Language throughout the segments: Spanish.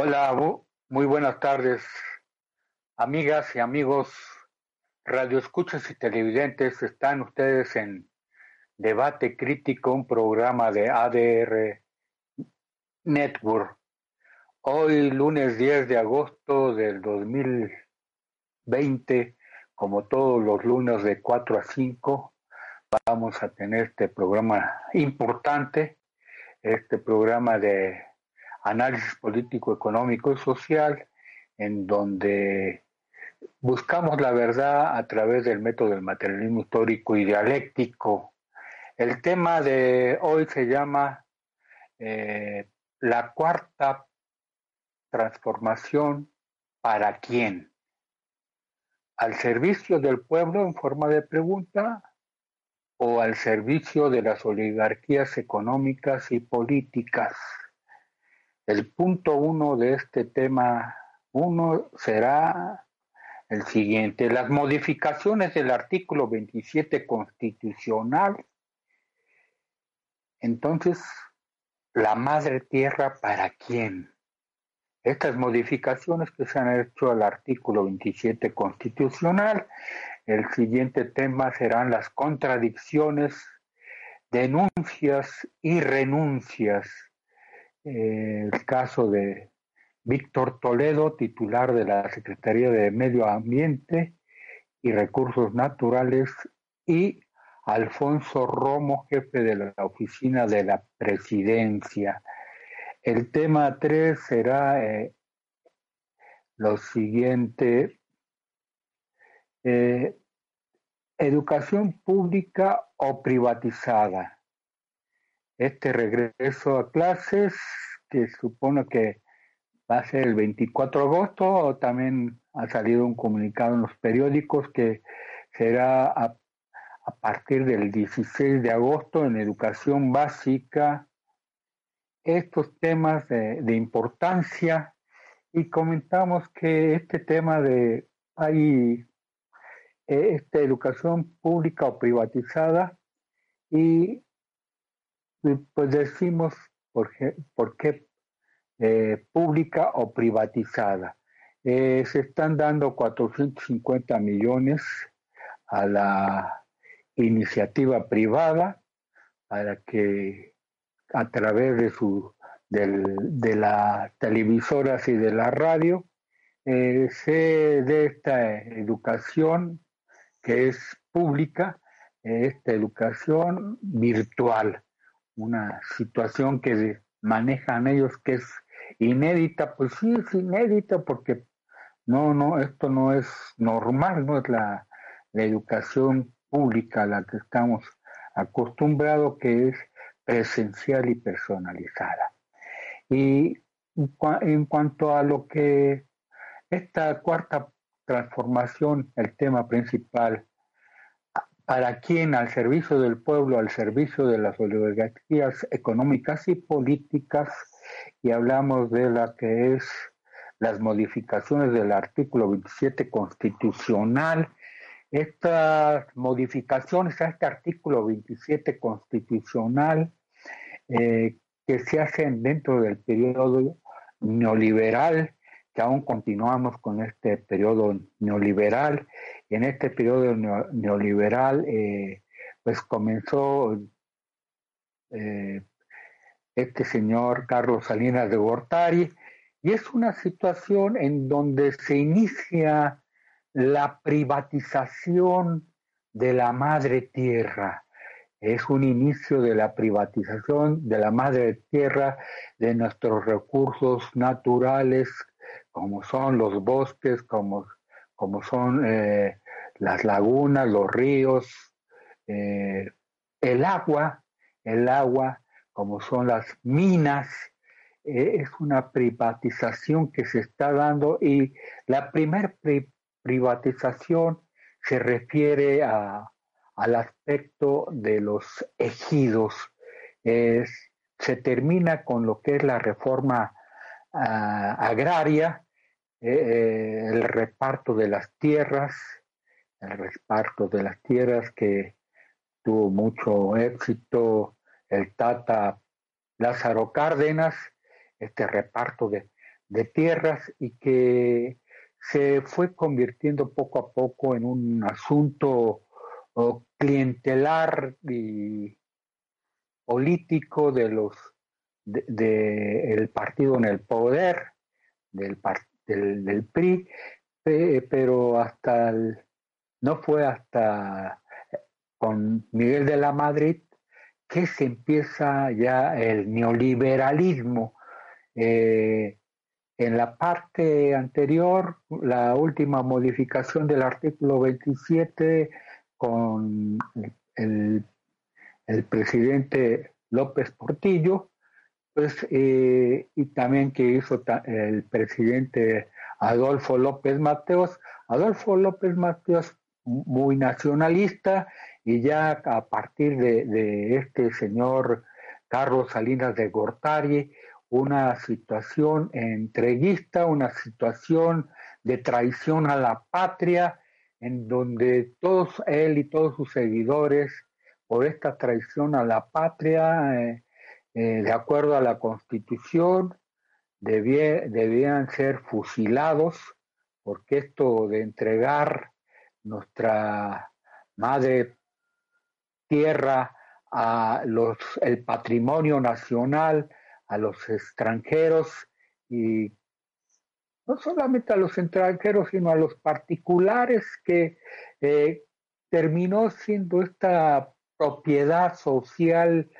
Hola, muy buenas tardes, amigas y amigos, radioescuchas y televidentes. Están ustedes en Debate Crítico, un programa de ADR Network. Hoy, lunes 10 de agosto del 2020, como todos los lunes de 4 a 5, vamos a tener este programa importante, este programa de análisis político, económico y social, en donde buscamos la verdad a través del método del materialismo histórico y dialéctico. El tema de hoy se llama eh, la cuarta transformación para quién. Al servicio del pueblo en forma de pregunta o al servicio de las oligarquías económicas y políticas. El punto uno de este tema uno será el siguiente. Las modificaciones del artículo 27 constitucional. Entonces, la madre tierra para quién? Estas modificaciones que se han hecho al artículo 27 constitucional. El siguiente tema serán las contradicciones, denuncias y renuncias el caso de Víctor Toledo, titular de la Secretaría de Medio Ambiente y Recursos Naturales, y Alfonso Romo, jefe de la oficina de la presidencia. El tema 3 será eh, lo siguiente. Eh, educación pública o privatizada este regreso a clases, que supone que va a ser el 24 de agosto, también ha salido un comunicado en los periódicos que será a, partir del 16 de agosto en educación básica. Estos temas de, importancia y comentamos que este tema de hay eh, esta educación pública o privatizada y pues decimos por, qué eh, pública o privatizada. Eh, se están dando 450 millones a la iniciativa privada para que a través de su de las televisoras y de la radio eh, se dé esta educación que es pública, esta educación virtual una situación que manejan ellos que es inédita, pues sí es inédita porque no, no, esto no es normal, no es la, educación pública a la que estamos acostumbrados, que es presencial y personalizada. Y en cuanto a lo que esta cuarta transformación, el tema principal para quien al servicio del pueblo, al servicio de las oligarquías económicas y políticas, y hablamos de la que es las modificaciones del artículo 27 constitucional. Estas modificaciones a este artículo 27 constitucional eh, que se hacen dentro del periodo neoliberal aún continuamos con este periodo neoliberal. Y en este periodo neoliberal, eh, pues comenzó eh, este señor Carlos Salinas de Gortari, y es una situación en donde se inicia la privatización de la madre tierra. Es un inicio de la privatización de la madre tierra, de nuestros recursos naturales, como son los bosques, como, como son eh, las lagunas, los ríos, eh, el agua, el agua, como son las minas, eh, es una privatización que se está dando y la primera privatización se refiere a, al aspecto de los ejidos. se termina con lo que es la reforma agraria eh, eh, el reparto de las tierras, el reparto de las tierras que tuvo mucho éxito el Tata Lázaro Cárdenas, este reparto de, de tierras y que se fue convirtiendo poco a poco en un asunto clientelar y político de los del partido en el poder del, del, del PRI pero hasta no fue hasta con Miguel de la Madrid que se empieza ya el neoliberalismo. Eh, en la parte anterior, la última modificación del artículo 27 con el, presidente López Portillo, eh, y también que hizo el presidente Adolfo López Mateos. Adolfo López Mateos muy nacionalista y ya a partir de, este señor Carlos Salinas de Gortari, una situación entreguista, una situación de traición a la patria, en donde todos él y todos sus seguidores, por esta traición a la patria, eh, eh, de acuerdo a la constitución, debían ser fusilados, porque esto de entregar nuestra madre tierra a los el patrimonio nacional a los extranjeros y no solamente a los extranjeros sino a los particulares que eh, terminó siendo esta propiedad social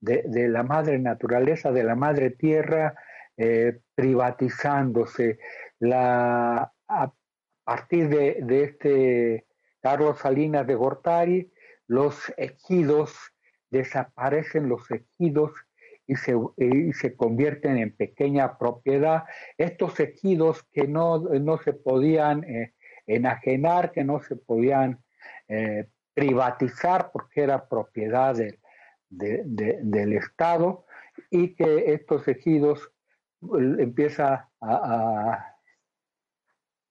de, la madre naturaleza de la madre tierra eh, privatizándose la a partir de, este Carlos Salinas de Gortari, los ejidos, desaparecen los ejidos y se, se convierten en pequeña propiedad. Estos ejidos que no, no se podían eh, enajenar, que no se podían eh, privatizar porque era propiedad del Estado y que estos ejidos empieza a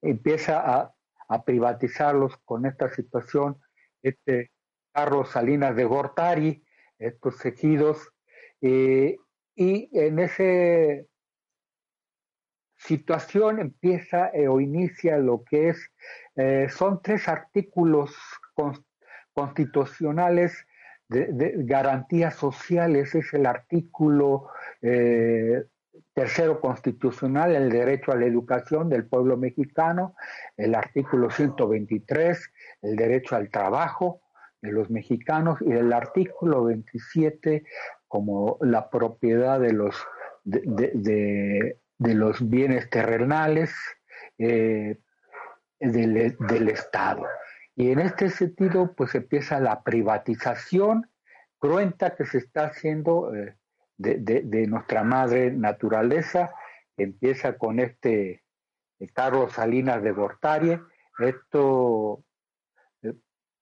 empieza a, privatizarlos con esta situación, este Carlos Salinas de Gortari, estos ejidos, eh, y en esa situación empieza eh, o inicia lo que es, eh, son tres artículos constitucionales de, garantías sociales, es el artículo tercero constitucional, el derecho a la educación del pueblo mexicano, el artículo 123, el derecho al trabajo de los mexicanos y el artículo 27 como la propiedad de los, de, los bienes terrenales eh, del, del Estado. Y en este sentido, pues empieza la privatización cruenta que se está haciendo eh, de, nuestra madre naturaleza. Empieza con este eh, Carlos Salinas de Gortari. Esto eh,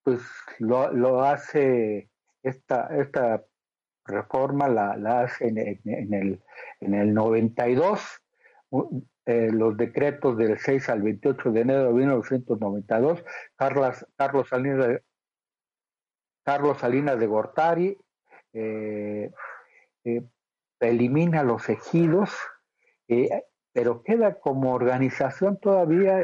pues lo, hace, esta, esta reforma la, hace en, el, en el 92, eh, los decretos del 6 al 28 de enero de 1992, Carlos, Carlos, Salinas, de, Carlos Salinas de Gortari eh, eh, elimina los ejidos, eh, pero queda como organización todavía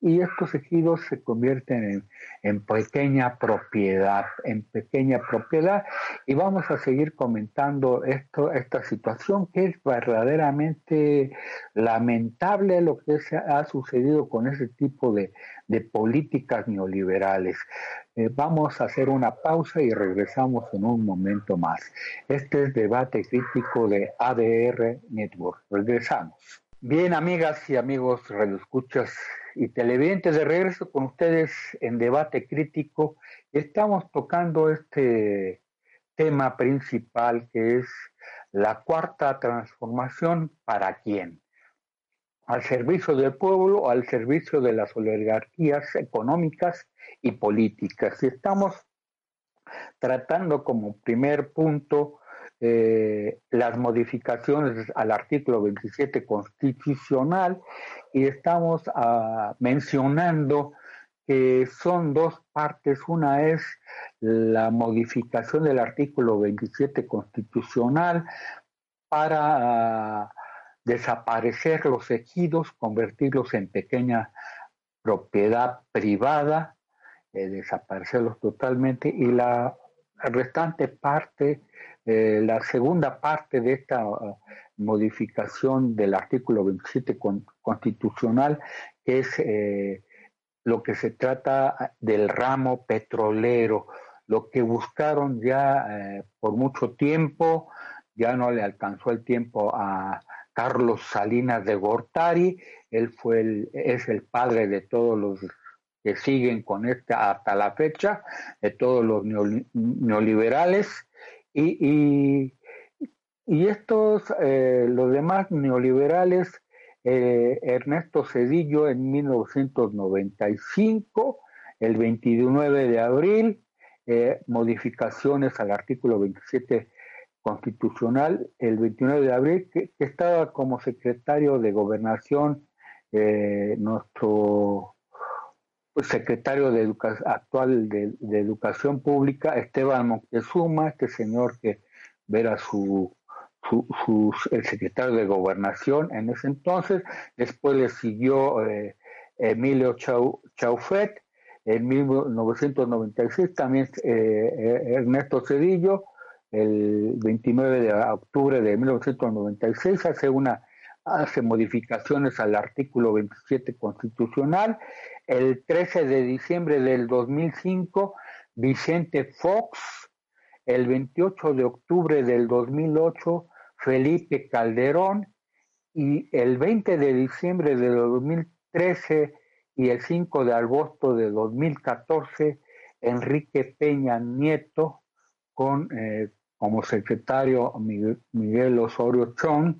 y, estos ejidos se convierten en, pequeña propiedad, en pequeña propiedad. Y vamos a seguir comentando esto, esta situación que es verdaderamente lamentable lo que se ha sucedido con ese tipo de, de políticas neoliberales. Eh, vamos a hacer una pausa y regresamos en un momento más. Este es debate crítico de ADR Network. Regresamos. Bien, amigas y amigos radioescuchas y televidentes, de regreso con ustedes en debate crítico. Estamos tocando este tema principal que es la cuarta transformación para quién al servicio del pueblo, al servicio de las oligarquías económicas y políticas. Estamos tratando como primer punto eh, las modificaciones al artículo 27 constitucional y estamos ah, mencionando que son dos partes. Una es la modificación del artículo 27 constitucional para desaparecer los ejidos, convertirlos en pequeña propiedad privada, eh, desaparecerlos totalmente y la restante parte, eh, la segunda parte de esta uh, modificación del artículo 27 constitucional es eh, lo que se trata del ramo petrolero, lo que buscaron ya por mucho tiempo, ya no le alcanzó el tiempo a Carlos Salinas de Gortari, él fue es el padre de todos los que siguen con esta hasta la fecha, de todos los neoliberales, y, y, estos, eh, los demás neoliberales, eh, Ernesto Cedillo en 1995, el 29 de abril, eh, modificaciones al artículo 27 constitucional el 29 de abril, que, estaba como secretario de gobernación eh, nuestro secretario de actual de, Educación Pública, Esteban Moctezuma, este señor que era su, su, el secretario de Gobernación en ese entonces, después le siguió eh, Emilio Chaufet, en 1996 también eh, Ernesto Cedillo, el 29 de octubre de 1996 hace una hace modificaciones al artículo 27 constitucional. El 13 de diciembre del 2005, Vicente Fox. El 28 de octubre del 2008, Felipe Calderón. Y el 20 de diciembre del 2013 y el 5 de agosto de 2014, Enrique Peña Nieto con eh, como secretario Miguel, Osorio Chong,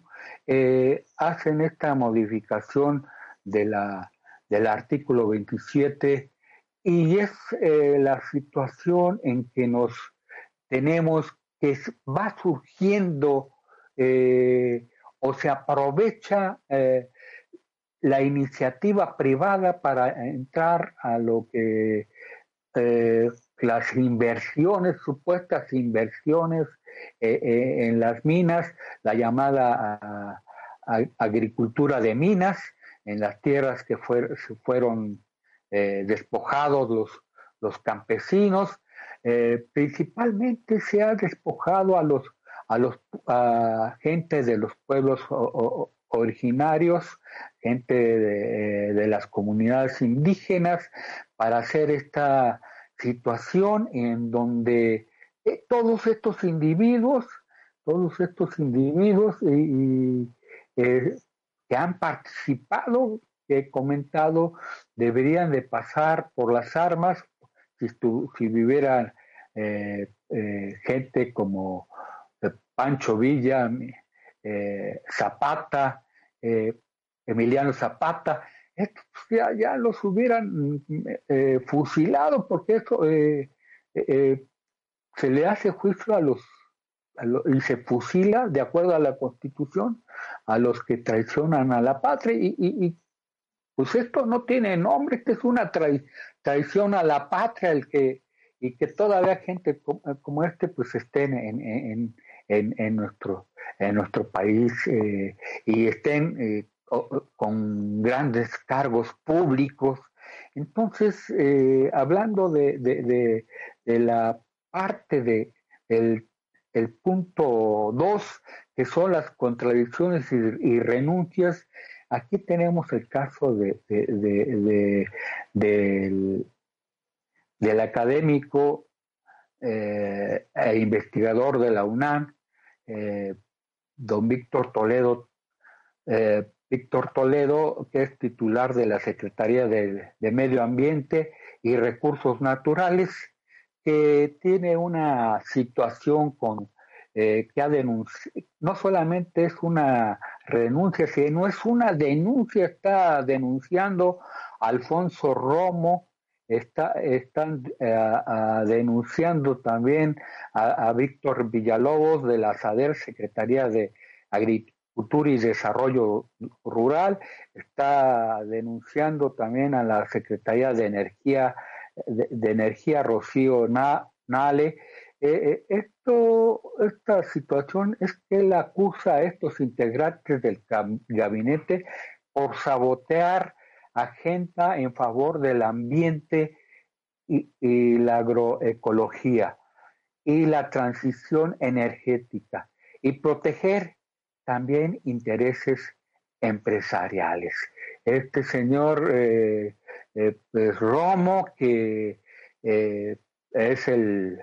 eh, hacen esta modificación de la, del artículo 27 y es eh, la situación en que nos tenemos que va surgiendo eh, o se aprovecha la iniciativa privada para entrar a lo que las inversiones, supuestas inversiones eh, eh, en las minas, la llamada agricultura de minas, en las tierras que fueron eh, despojados los, los campesinos, principalmente se ha despojado a los a los a gente de los pueblos originarios, gente de, las comunidades indígenas, para hacer esta situación en donde eh, todos estos individuos, todos estos individuos y, eh, que han participado, que he comentado, deberían de pasar por las armas si, vivieran eh, gente como Pancho Villa, Zapata, Emiliano Zapata, estos ya, ya los hubieran eh, fusilado porque esto eh, eh, se le hace juicio a los, y se fusila de acuerdo a la constitución a los que traicionan a la patria. Y, pues esto no tiene nombre, esto es una traición a la patria el que y que todavía gente como, este pues estén en, en, en, en, nuestro en nuestro país y estén con grandes cargos públicos. Entonces, eh, hablando de, de, la parte de, el punto 2, que son las contradicciones y, renuncias, aquí tenemos el caso de, del, del, académico eh, e investigador de la UNAM, eh, don Víctor Toledo Víctor Toledo, que es titular de la Secretaría de, Medio Ambiente y Recursos Naturales, que tiene una situación con eh, que ha denunciado, no solamente es una renuncia, sino es una denuncia, está denunciando Alfonso Romo, está, están eh, denunciando también a, a, Víctor Villalobos de la SADER, Secretaría de Agricultura Cultura y Desarrollo Rural, está denunciando también a la Secretaría de Energía, de, Energía Rocío Nale. Eh, eh, esta situación es que él acusa a estos integrantes del gabinete por sabotear agenda en favor del ambiente y la agroecología y la transición energética y proteger también intereses empresariales. Este señor eh, eh, pues, Romo, que eh, es el,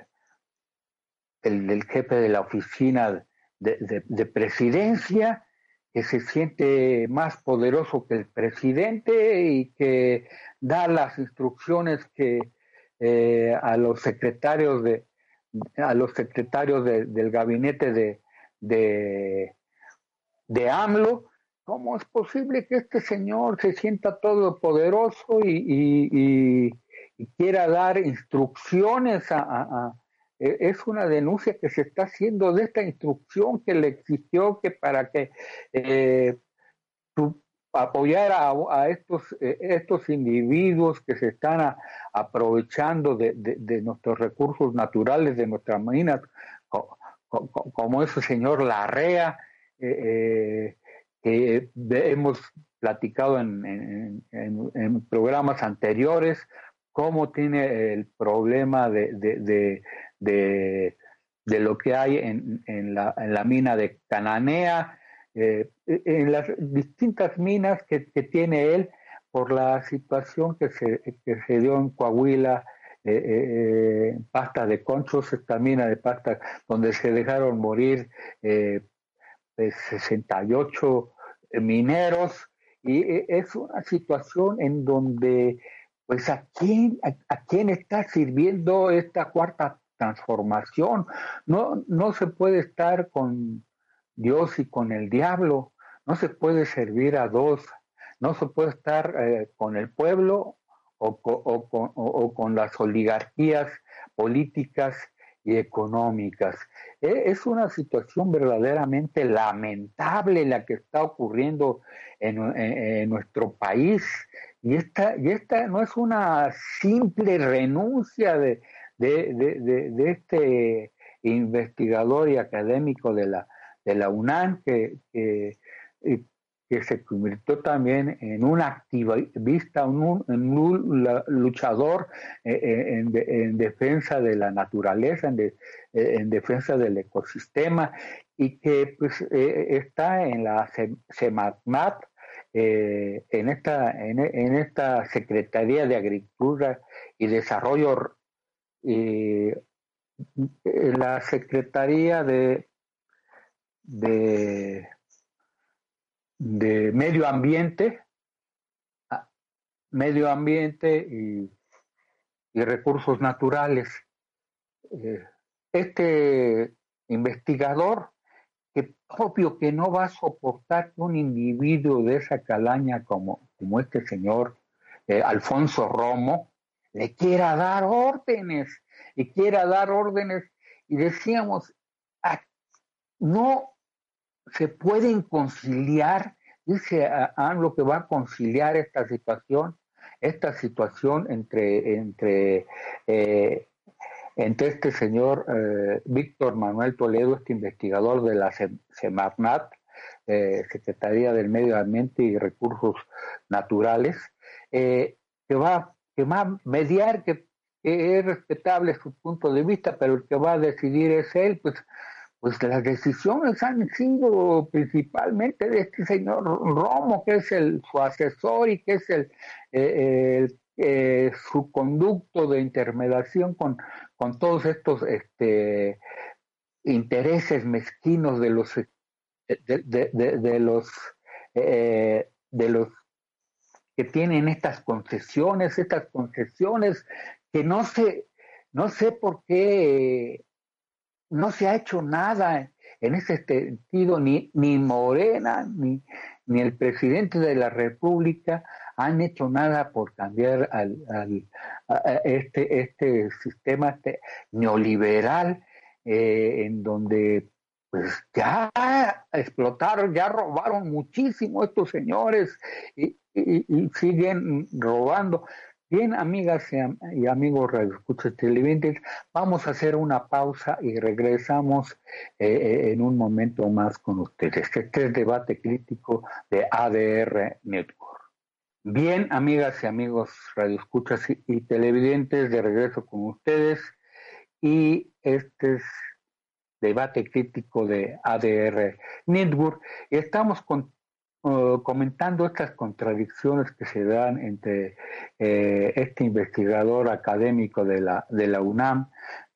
el, jefe de la oficina de, presidencia, que se siente más poderoso que el presidente y que da las instrucciones que a los secretarios de a los secretarios del gabinete de, de, AMLO ¿Cómo es posible que este señor se sienta todopoderoso y, y, y, quiera dar instrucciones a, e, Es una denuncia que se está haciendo de esta instrucción que le exigió que para que eh, apoyara a, estos, eh, estos individuos que se están aprovechando de, de, nuestros recursos naturales, de nuestras minas, como, ese señor Larrea. Eh, eh que hemos platicado en, programas anteriores, cómo tiene el problema de, lo que hay en, la, mina de Cananea, eh, en las distintas minas que, tiene él por la situación que se, se dio en Coahuila, eh, eh, pasta de conchos, esta mina de pasta donde se dejaron morir 68 mineros y e, es una situación en donde pues a quién a, quién está sirviendo esta cuarta transformación no no se puede estar con Dios y con el diablo no se puede servir a dos no se puede estar eh, con el pueblo o, o con las oligarquías políticas y económicas. E, es una situación verdaderamente lamentable la que está ocurriendo en, nuestro país y esta, y esta no es una simple renuncia de, de, este investigador y académico de la, de la UNAM que, que se convirtió también en un activista, un, en un luchador eh, eh, en, defensa de la naturaleza, en, eh, en, defensa del ecosistema, y que pues, está en la CEMATMAT, en, esta, en, esta Secretaría de Agricultura y Desarrollo, la Secretaría de de medio ambiente, ah, medio ambiente y, recursos naturales. Eh, este investigador, que obvio que no va a soportar que un individuo de esa calaña como, como este señor eh, Alfonso Romo, le quiera dar órdenes y quiera dar órdenes. Y decíamos, ah, no se pueden conciliar, dice lo que va a conciliar esta situación, esta situación entre, entre, eh, entre este señor eh, Víctor Manuel Toledo, este investigador de la Semarnat, eh, Secretaría del Medio Ambiente y Recursos Naturales, que, va, que va a mediar, que, que es respetable su punto de vista, pero el que va a decidir es él, pues pues las decisiones han sido principalmente de este señor Romo, que es el, su asesor y que es el, eh, eh, su conducto de intermediación con, con todos estos este, intereses mezquinos de los de, los eh, de los que tienen estas concesiones, estas concesiones que no sé, no sé por qué no se ha hecho nada en ese sentido, ni, ni Morena, ni, ni el presidente de la República han hecho nada por cambiar al, este, este sistema neoliberal eh, en donde pues ya explotaron, ya robaron muchísimo estos señores y, siguen robando. Bien, amigas y, amigos radioescuchas televidentes, vamos a hacer una pausa y regresamos eh, eh, en un momento más con ustedes. Este es el debate crítico de ADR Network. Bien, amigas y amigos radioescuchas y, y televidentes, de regreso con ustedes. Y este es debate crítico de ADR Network. Estamos con comentando estas contradicciones que se dan entre eh, este investigador académico de la, de la UNAM,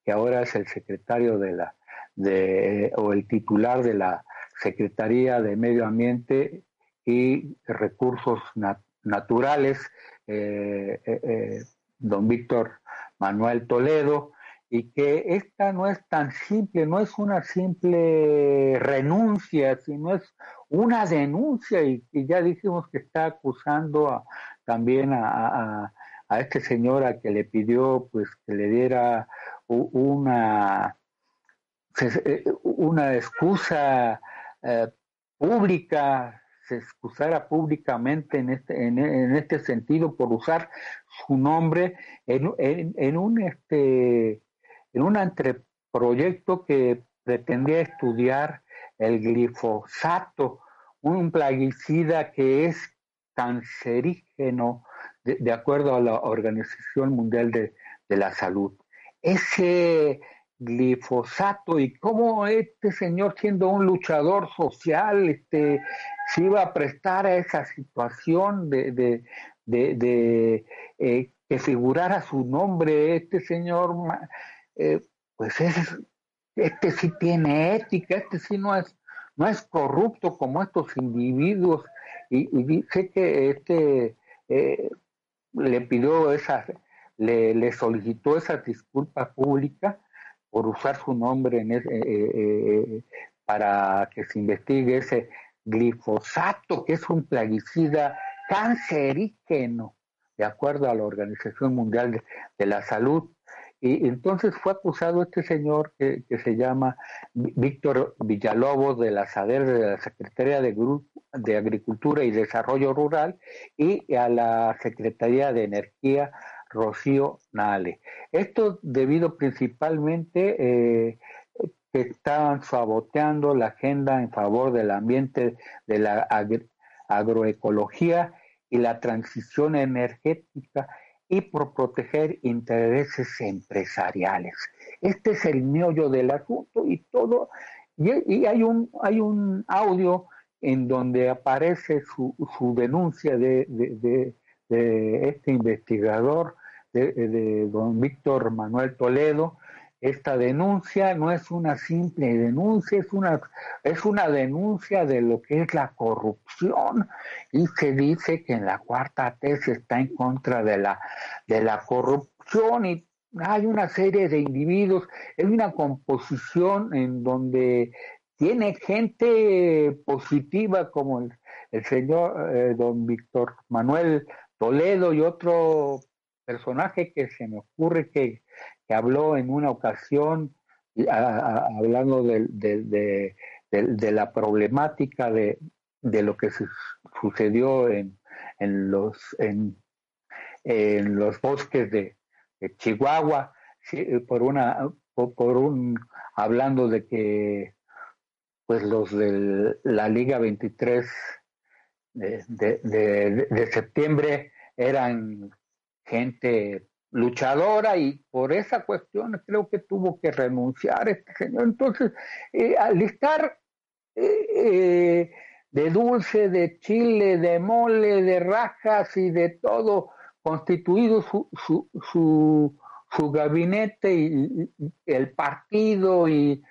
que ahora es el secretario de la, de, o el titular de la Secretaría de Medio Ambiente y Recursos Naturales, eh, eh, don Víctor Manuel Toledo, y que esta no es tan simple, no es una simple renuncia, sino es una denuncia y, ya dijimos que está acusando también a, a, este señor a que le pidió pues que le diera una, eh, una excusa eh, pública, se excusara públicamente en este, en, este sentido por usar su nombre en, en un este en un anteproyecto que pretendía estudiar el glifosato, un plaguicida que es cancerígeno de, acuerdo a la Organización Mundial de, la Salud. Ese glifosato y cómo este señor siendo un luchador social este, se iba a prestar a esa situación de, de, eh, que figurara su nombre, este señor eh, pues es, este sí tiene ética, este sí no es, no es corrupto como estos individuos. Y, y sé que este eh, le pidió esa, le, solicitó esa disculpa pública por usar su nombre en eh, para que se investigue ese glifosato, que es un plaguicida cancerígeno, de acuerdo a la Organización Mundial de la Salud. Y entonces fue acusado este señor que, se llama Víctor Villalobos de la SADER, de la Secretaría de, de Agricultura y Desarrollo Rural, y a la Secretaría de Energía, Rocío Nale. Esto debido principalmente eh, que estaban saboteando la agenda en favor del ambiente, de la agroecología y la transición energética y por proteger intereses empresariales. Este es el meollo del asunto y todo, y, hay, un, hay un audio en donde aparece su, su denuncia de, de, de, este investigador, de, don Víctor Manuel Toledo, esta denuncia no es una simple denuncia, es una, es una denuncia de lo que es la corrupción. Y se dice que en la cuarta tesis está en contra de la, de la corrupción y hay una serie de individuos, es una composición en donde tiene gente positiva como el, señor eh, don Víctor Manuel Toledo y otro personaje que se me ocurre que que habló en una ocasión hablando de, de, la problemática de, lo que sucedió en, en los, en, los bosques de, Chihuahua, por una, por, un, hablando de que pues los de la Liga 23 de, de septiembre eran gente luchadora y por esa cuestión creo que tuvo que renunciar este señor. Entonces, eh, al estar eh, eh, de dulce, de chile, de mole, de rajas y de todo constituido su, su, su, su gabinete y, el partido y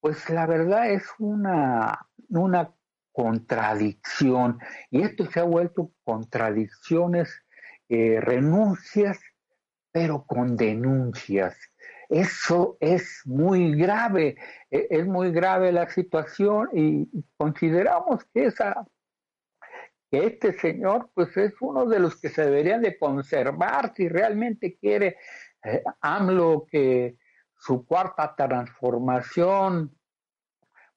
pues la verdad es una, una contradicción y esto se ha vuelto contradicciones, renuncias pero con denuncias. Eso es muy grave, e, es muy grave la situación y consideramos que esa que este señor pues es uno de los que se deberían de conservar si realmente quiere eh, AMLO que su cuarta transformación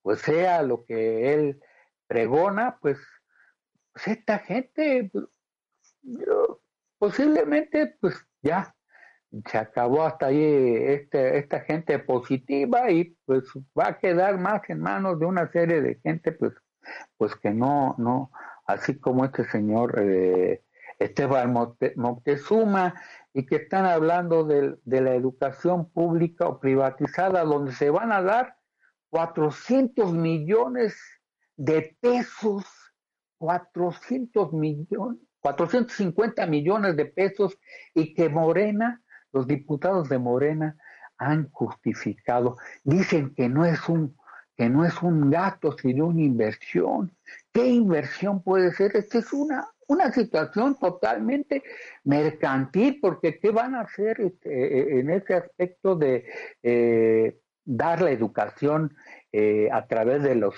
pues sea lo que él pregona, pues, pues esta gente, pues, posiblemente pues ya se acabó hasta ahí este, esta gente positiva y pues va a quedar más en manos de una serie de gente pues pues que no no así como este señor eh, Esteban Moctezuma y que están hablando de, de, la educación pública o privatizada donde se van a dar 400 millones de pesos 400 millones 450 millones de pesos y que Morena los diputados de Morena han justificado, dicen que no es un que no es un gasto, sino una inversión. ¿Qué inversión puede ser? Esta es una, una situación totalmente mercantil, porque ¿qué van a hacer este, en ese aspecto de eh, dar la educación eh, a través de los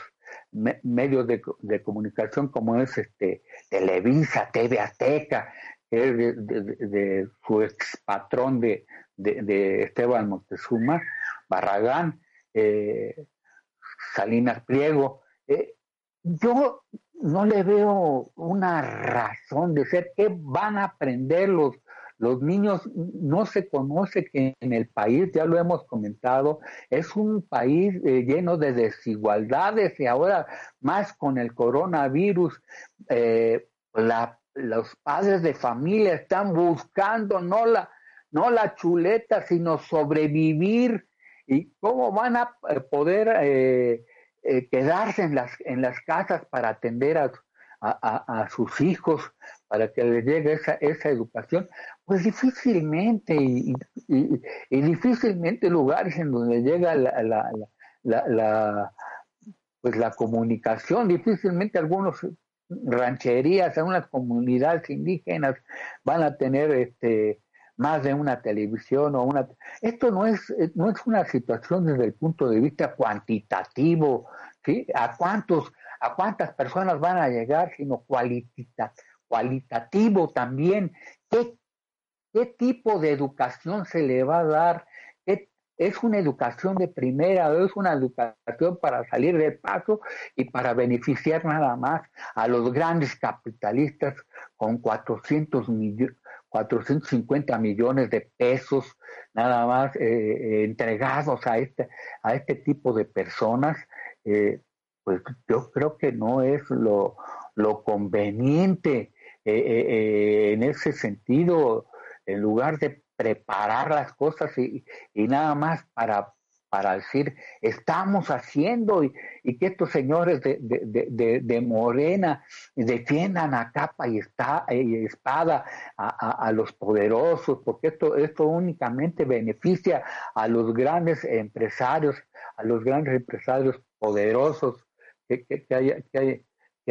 medios de, de, comunicación como es este Televisa, TV Azteca, de, su ex patrón de, de, Esteban Montezuma, Barragán, eh, Salinas Pliego. Eh, yo no le veo una razón de ser. ¿Qué van a aprender los, los niños? No se conoce que en el país, ya lo hemos comentado, es un país eh, lleno de desigualdades y ahora más con el coronavirus, la los padres de familia están buscando no la, no la chuleta, sino sobrevivir. ¿Y cómo van a eh, poder eh, eh, quedarse en las, en las casas para atender a, a, sus hijos, para que les llegue esa, esa educación? Pues difícilmente, y, y, difícilmente lugares en donde llega la, la, la, la pues la comunicación, difícilmente algunos rancherías, en unas comunidades indígenas van a tener este más de una televisión o una esto no es no es una situación desde el punto de vista cuantitativo sí a cuántos a cuántas personas van a llegar sino cualitativo también qué qué tipo de educación se le va a dar es una educación de primera, es una educación para salir del paso y para beneficiar nada más a los grandes capitalistas con 400 millones. 450 millones de pesos nada más eh, eh, entregados a este, a este tipo de personas, eh, pues yo creo que no es lo, lo conveniente en ese sentido, en lugar de preparar las cosas y, nada más para, para decir, estamos haciendo y, que estos señores de, de, de, Morena defiendan a capa y, está, y espada a, a, los poderosos, porque esto, esto únicamente beneficia a los grandes empresarios, a los grandes empresarios poderosos que, que, que hay, que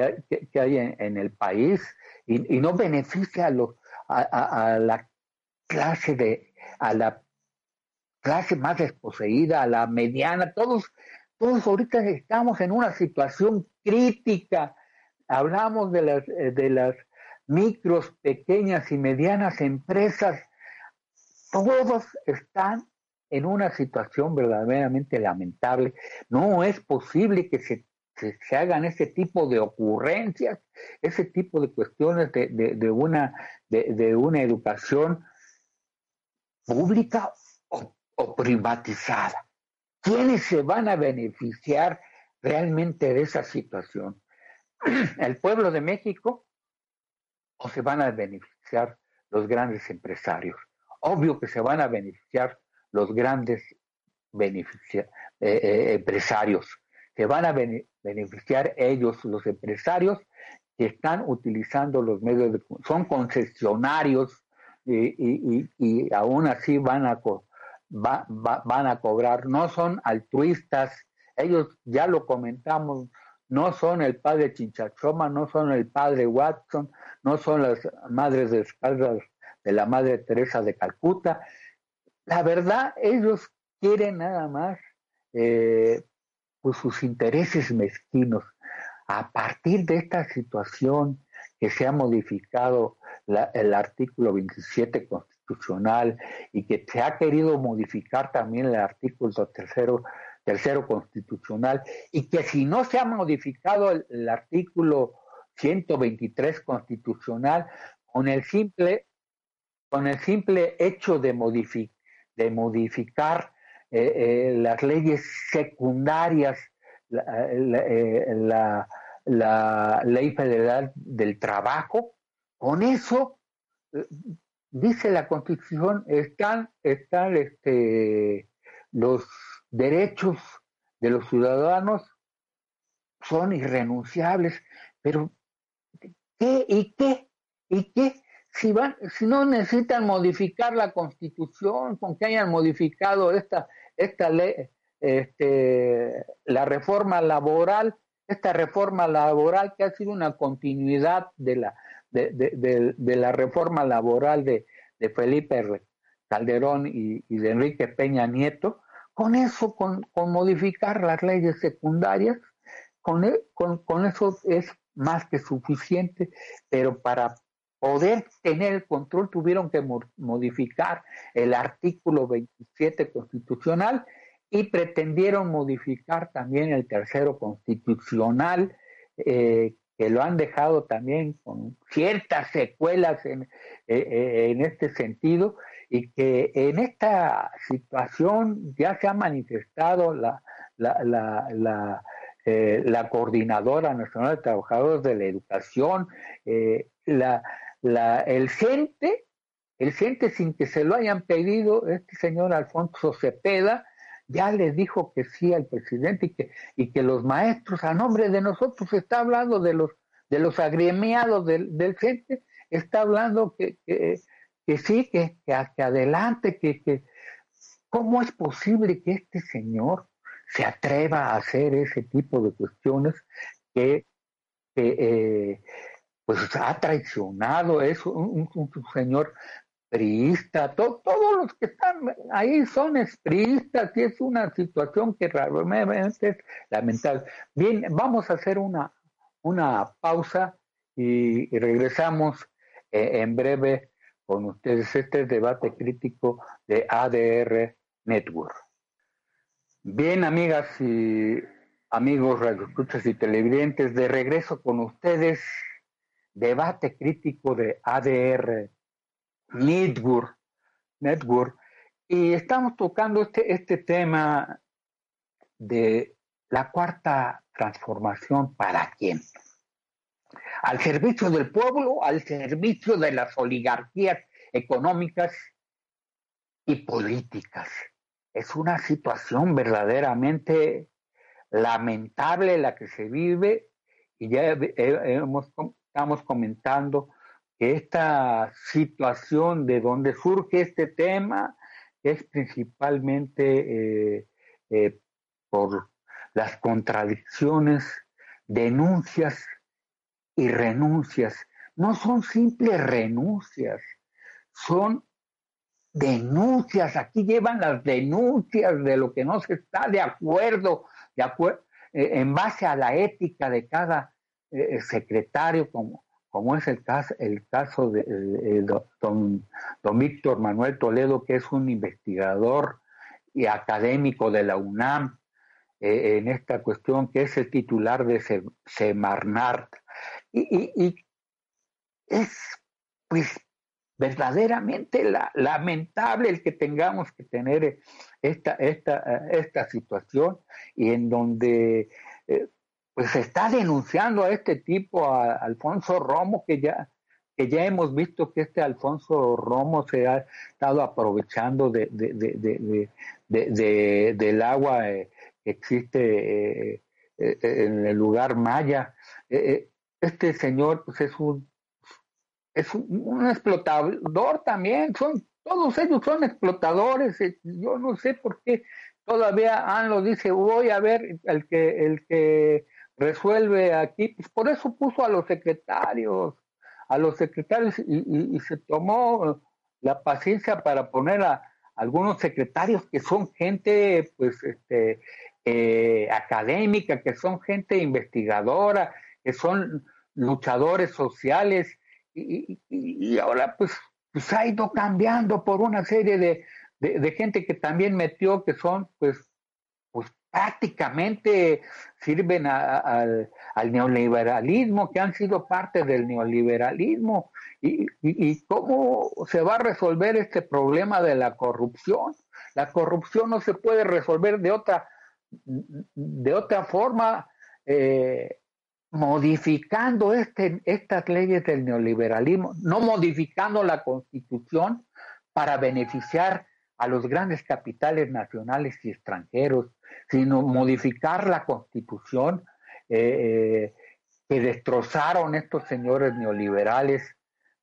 hay, que hay en, en, el país y, y no beneficia a, los, a, a la clase de, a la clase más desposeída, a la mediana, todos, todos ahorita estamos en una situación crítica. Hablamos de las, eh, de las micros, pequeñas y medianas empresas. Todos están en una situación verdaderamente lamentable. No es posible que se, se, hagan ese tipo de ocurrencias, ese tipo de cuestiones de, de, de una, de, de, una educación pública o, privatizada. ¿Quiénes se van a beneficiar realmente de esa situación? ¿El pueblo de México o se van a beneficiar los grandes empresarios? Obvio que se van a beneficiar los grandes eh, eh, empresarios. Se van a beneficiar ellos, los empresarios, que están utilizando los medios de... Son concesionarios y, y, aún así van a, van a cobrar. No son altruistas, ellos ya lo comentamos, no son el padre Chinchachoma, no son el padre Watson, no son las madres de espaldas de la madre Teresa de Calcuta. La verdad, ellos quieren nada más eh, pues sus intereses mezquinos. A partir de esta situación que se ha modificado el artículo 27 constitucional y que se ha querido modificar también el artículo tercero, tercero constitucional y que si no se ha modificado el, artículo 123 constitucional con el simple con el simple hecho de, de modificar eh, eh, las leyes secundarias, la, la, ley federal del trabajo, con eso, dice la Constitución, están, están este, los derechos de los ciudadanos son irrenunciables, pero ¿qué y qué? ¿Y qué? Si, van, si no necesitan modificar la constitución, con que hayan modificado esta, esta ley, este, la reforma laboral, esta reforma laboral que ha sido una continuidad de la, de, la reforma laboral de, Felipe Calderón y, de Enrique Peña Nieto, con eso, con, con modificar las leyes secundarias, con, e, con, con, eso es más que suficiente, pero para poder tener el control tuvieron que modificar el artículo 27 constitucional y pretendieron modificar también el tercero constitucional, eh, que lo han dejado también con ciertas secuelas en, eh, eh, en este sentido y que en esta situación ya se ha manifestado la, la, la, la eh, Coordinadora Nacional de Trabajadores de la Educación, la, la, el CENTE, el CENTE sin que se lo hayan pedido, este señor Alfonso Cepeda, ya le dijo que sí al presidente y que, y que los maestros, a nombre de nosotros, está hablando de los, de los agremiados del, del CENTE, está hablando que, que, que sí, que, que, adelante, que, que, ¿cómo es posible que este señor se atreva a hacer ese tipo de cuestiones que, eh, pues ha traicionado, es un, señor priista, todos los que están ahí son priistas y es una situación que realmente es lamentable. Bien, vamos a hacer una, una pausa y, regresamos eh, en breve con ustedes este debate crítico de ADR Network. Bien, amigas y amigos radioescuchas y televidentes, de regreso con ustedes, debate crítico de ADR Network, Network. Y estamos tocando este, este tema de la cuarta transformación para quién. Al servicio del pueblo, al servicio de las oligarquías económicas y políticas. Es una situación verdaderamente lamentable la que se vive y ya hemos, estamos comentando que esta situación de donde surge este tema es principalmente eh, eh, por las contradicciones, denuncias y renuncias. No son simples renuncias, son denuncias, aquí llevan las denuncias de lo que no se está de acuerdo, de acuerdo eh, en base a la ética de cada secretario, como, como es el caso, el caso de don, don, Víctor Manuel Toledo, que es un investigador y académico de la UNAM en esta cuestión, que es el titular de Semarnart. Y, y, y es, pues, verdaderamente lamentable el que tengamos que tener esta, esta, esta situación y en donde eh, pues se está denunciando a este tipo, a, Alfonso Romo, que ya, que ya hemos visto que este Alfonso Romo se ha estado aprovechando de, del agua eh, que existe eh, en el lugar maya. este señor pues es un es un, explotador también, son todos ellos son explotadores, eh, yo no sé por qué todavía lo dice, voy a ver el que el que resuelve aquí, pues por eso puso a los secretarios, a los secretarios y, se tomó la paciencia para poner a algunos secretarios que son gente pues este eh, académica, que son gente investigadora, que son luchadores sociales y, ahora pues, pues, ha ido cambiando por una serie de, de, gente que también metió que son pues, pues prácticamente sirven al, neoliberalismo, que han sido parte del neoliberalismo. Y, y, cómo se va a resolver este problema de la corrupción? La corrupción no se puede resolver de otra, de otra forma eh, modificando este, estas leyes del neoliberalismo, no modificando la constitución para beneficiar a los grandes capitales nacionales y extranjeros, sino modificar la constitución eh, que destrozaron estos señores neoliberales,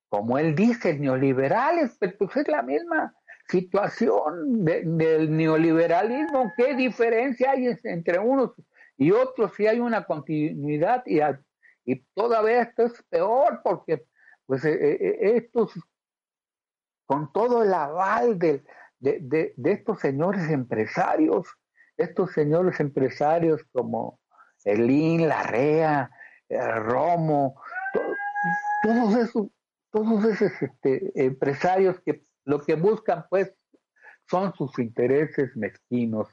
como él dice, neoliberales, pero pues es la misma situación del neoliberalismo, ¿qué diferencia hay entre unos y otros? Si hay una continuidad y, y todavía esto es peor porque pues eh, eh, estos, con todo el aval del, de, estos señores empresarios, estos señores empresarios como Elín, Larrea, eh, Romo, todos esos, todos esos este, empresarios que lo que buscan pues son sus intereses mezquinos,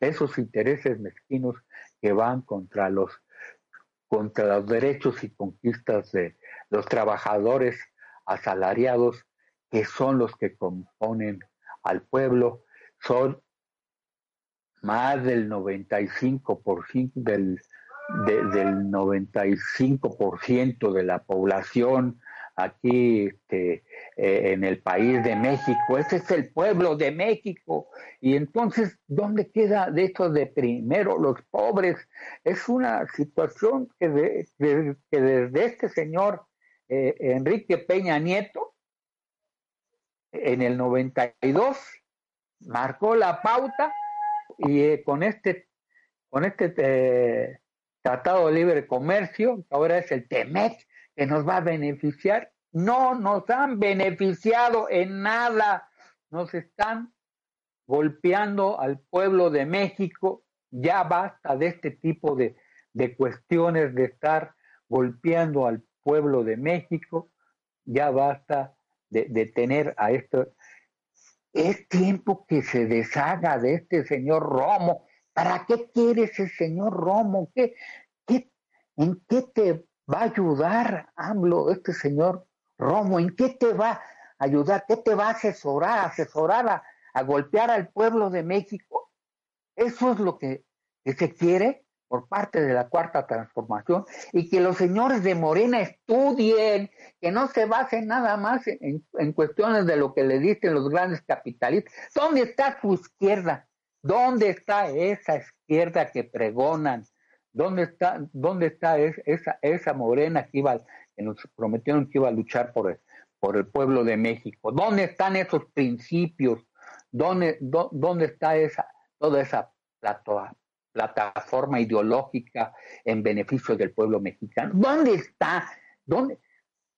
esos intereses mezquinos que van contra los contra los derechos y conquistas de los trabajadores asalariados que son los que componen al pueblo son más del 95% del, del 95% de la población aquí este, eh, en el país de México. Ese es el pueblo de México. Y entonces, ¿dónde queda de esto de primero los pobres? Es una situación que, desde este señor eh, Enrique Peña Nieto en el 92 marcó la pauta y eh, con este con este eh, tratado de libre comercio, que ahora es el TEMEC, que nos va a beneficiar, no nos han beneficiado en nada, nos están golpeando al pueblo de México, ya basta de este tipo de, de cuestiones de estar golpeando al pueblo de México, ya basta de, tener a esto. Es tiempo que se deshaga de este señor Romo. ¿Para qué quiere ese señor Romo? ¿Qué, qué, ¿En qué te va a ayudar, AMLO, este señor Romo? ¿En qué te va a ayudar? ¿Qué te va a asesorar? ¿Asesorar a, golpear al pueblo de México? Eso es lo que, que se quiere por parte de la cuarta transformación y que los señores de Morena estudien, que no se basen nada más en, cuestiones de lo que le dicen los grandes capitalistas. ¿Dónde está su izquierda? ¿Dónde está esa izquierda que pregonan? ¿Dónde está, dónde está esa, esa Morena que, iba, que nos prometieron que iba a luchar por el, por el pueblo de México? ¿Dónde están esos principios? ¿Dónde, dónde está esa, toda esa plataforma? Plataforma ideológica en beneficio del pueblo mexicano. ¿Dónde está? ¿Dónde?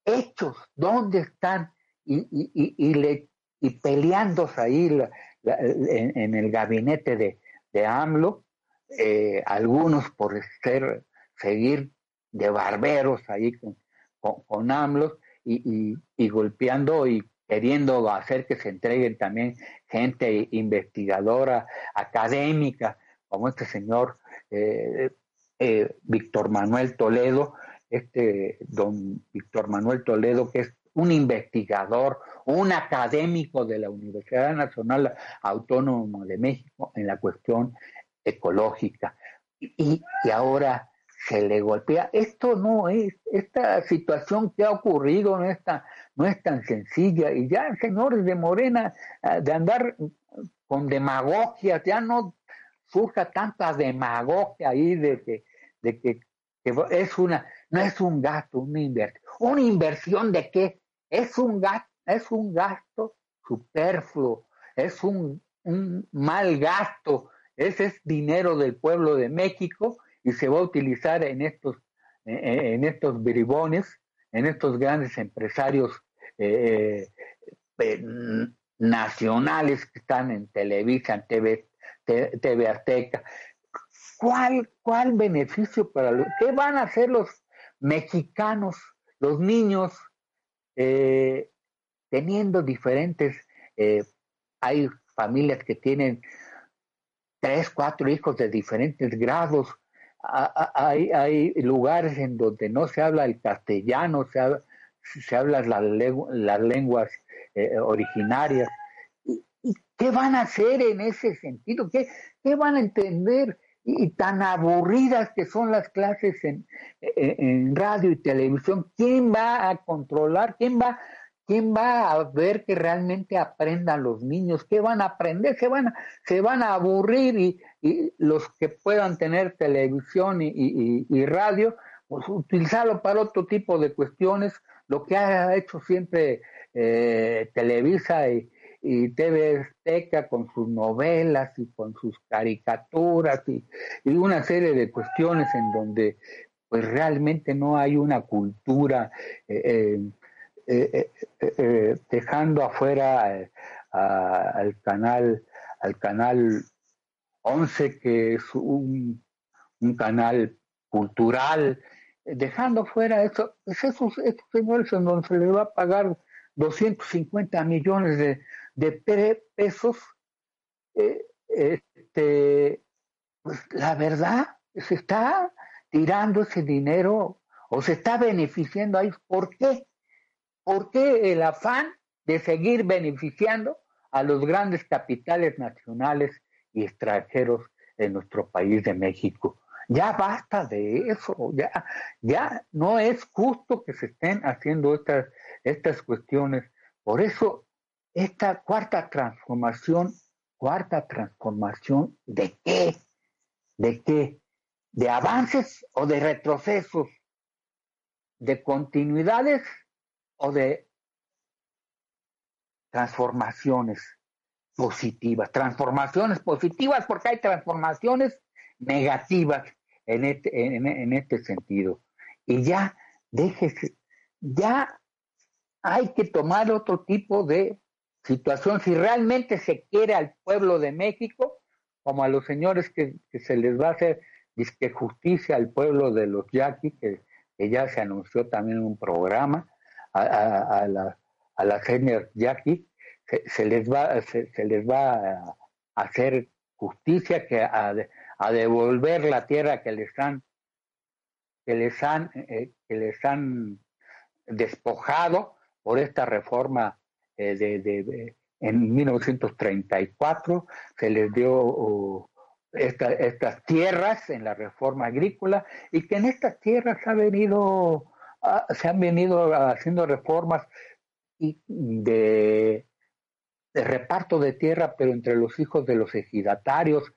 Hechos, ¿dónde están? Y, y, y, le, y peleándose ahí en, el gabinete de, de AMLO, eh, algunos por ser, seguir de barberos ahí con, con, AMLO y, y golpeando y queriendo hacer que se entreguen también gente investigadora, académica, como este señor eh, eh, Víctor Manuel Toledo, este don Víctor Manuel Toledo, que es un investigador, un académico de la Universidad Nacional Autónoma de México en la cuestión ecológica. Y, y, ahora se le golpea. Esto no es, esta situación que ha ocurrido no es tan, no es tan sencilla. Y ya, señores de Morena, ah, de andar con demagogia, ya no surja tanta demagogia ahí de que, de que, es una, no es un gasto, una inversión. ¿Una inversión de qué? Es un gasto, es un gasto superfluo, es un, mal gasto. Ese es dinero del pueblo de México y se va a utilizar en estos, en estos bribones, en estos grandes empresarios eh, eh, nacionales que están en Televisa, en TV, TV Azteca. ¿Cuál, ¿Cuál beneficio para los... ¿Qué van a hacer los mexicanos, los niños, eh, teniendo diferentes... Eh, hay familias que tienen tres, cuatro hijos de diferentes grados. Hay, hay lugares en donde no se habla el castellano, se habla, se habla las lenguas eh, originarias. ¿Y, qué van a hacer en ese sentido? ¿Qué, qué van a entender? Y, tan aburridas que son las clases en, en, radio y televisión, ¿quién va a controlar? ¿Quién va, quién va a ver que realmente aprendan los niños? ¿Qué van a aprender? Se van se van a aburrir y, y los que puedan tener televisión y, y radio, pues utilizarlo para otro tipo de cuestiones, lo que ha hecho siempre eh, Televisa y, y TV Azteca con sus novelas y con sus caricaturas y, una serie de cuestiones en donde pues realmente no hay una cultura eh, eh, dejando afuera al canal al canal 11 que es un, un canal cultural dejando fuera eso, pues esos, estos señores en donde se les va a pagar 250 millones de, de pesos, eh, este, pues la verdad, se está tirando ese dinero o se está beneficiando ahí. ¿Por qué? ¿Por qué el afán de seguir beneficiando a los grandes capitales nacionales y extranjeros de nuestro país de México? Ya basta de eso, ya, ya no es justo que se estén haciendo estas, estas cuestiones. Por eso, esta cuarta transformación, cuarta transformación, ¿de qué? ¿De qué? ¿De avances o de retrocesos? ¿De continuidades o de transformaciones positivas? Transformaciones positivas porque hay transformaciones negativas en este, en, este sentido. Y ya, déjese, ya hay que tomar otro tipo de situación. Si realmente se quiere al pueblo de México, como a los señores que, se les va a hacer justicia al pueblo de los yaquis, que, ya se anunció también un programa, a, la, a la senior yaquis, se, les va, se, les va a hacer justicia que a, a devolver la tierra que les han que les han eh, que les han despojado por esta reforma eh, de, en 1934 se les dio estas tierras en la reforma agrícola y que en estas tierras ha venido se han venido haciendo reformas de, de reparto de tierra pero entre los hijos de los ejidatarios.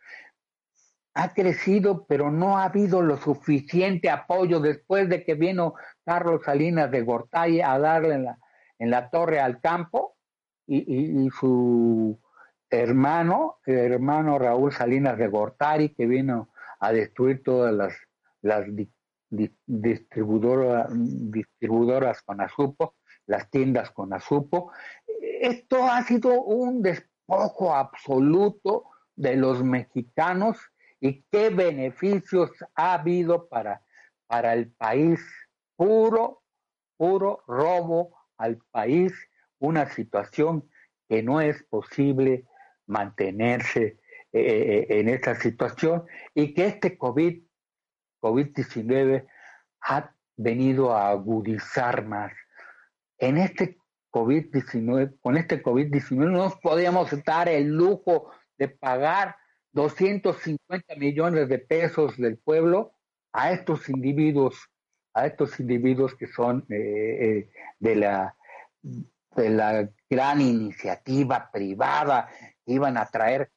Ha crecido, pero no ha habido lo suficiente apoyo. Después de que vino Carlos Salinas de Gortari a darle la, en la torre al campo y, su hermano, hermano Raúl Salinas de Gortari, que vino a destruir todas las, las distribuidoras, distribuidoras con azupo, las tiendas con azupo. Esto ha sido un despojo absoluto de los mexicanos y qué beneficios ha habido para, para el país. Puro, puro robo al país, una situación que no es posible mantenerse eh, eh, en esta situación y que este COVID, COVID-19 ha venido a agudizar más. En este COVID-19, con este COVID-19 no nos podíamos dar el lujo de pagar 250 millones de pesos del pueblo a estos individuos, a estos individuos que son eh, eh, de, la, de la gran iniciativa privada, iban a traer,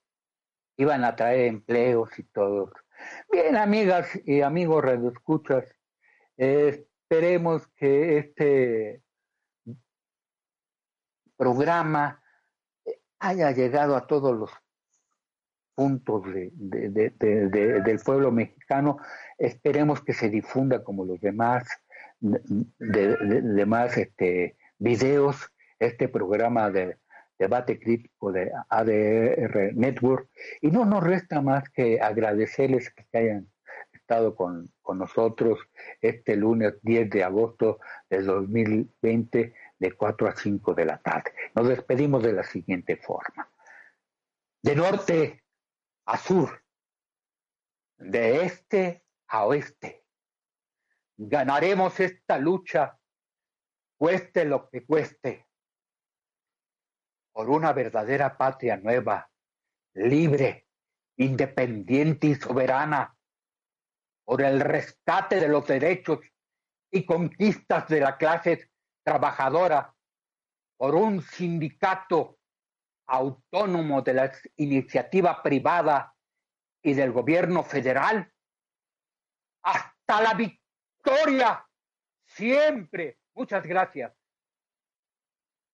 iban a traer empleos y todo. Bien, amigas y amigos redescuchas, eh, esperemos que este programa haya llegado a todos los puntos de, del pueblo mexicano. Esperemos que se difunda como los demás, demás este, videos, este programa de debate crítico de ADR Network. Y no nos resta más que agradecerles que hayan estado con, con nosotros este lunes 10 de agosto de 2020 de 4 a 5 de la tarde. Nos despedimos de la siguiente forma. De norte a sur, de este a oeste. Ganaremos esta lucha, cueste lo que cueste, por una verdadera patria nueva, libre, independiente y soberana, por el rescate de los derechos y conquistas de la clase trabajadora, por un sindicato autónomo de la iniciativa privada y del gobierno federal, hasta la victoria, siempre. Muchas gracias.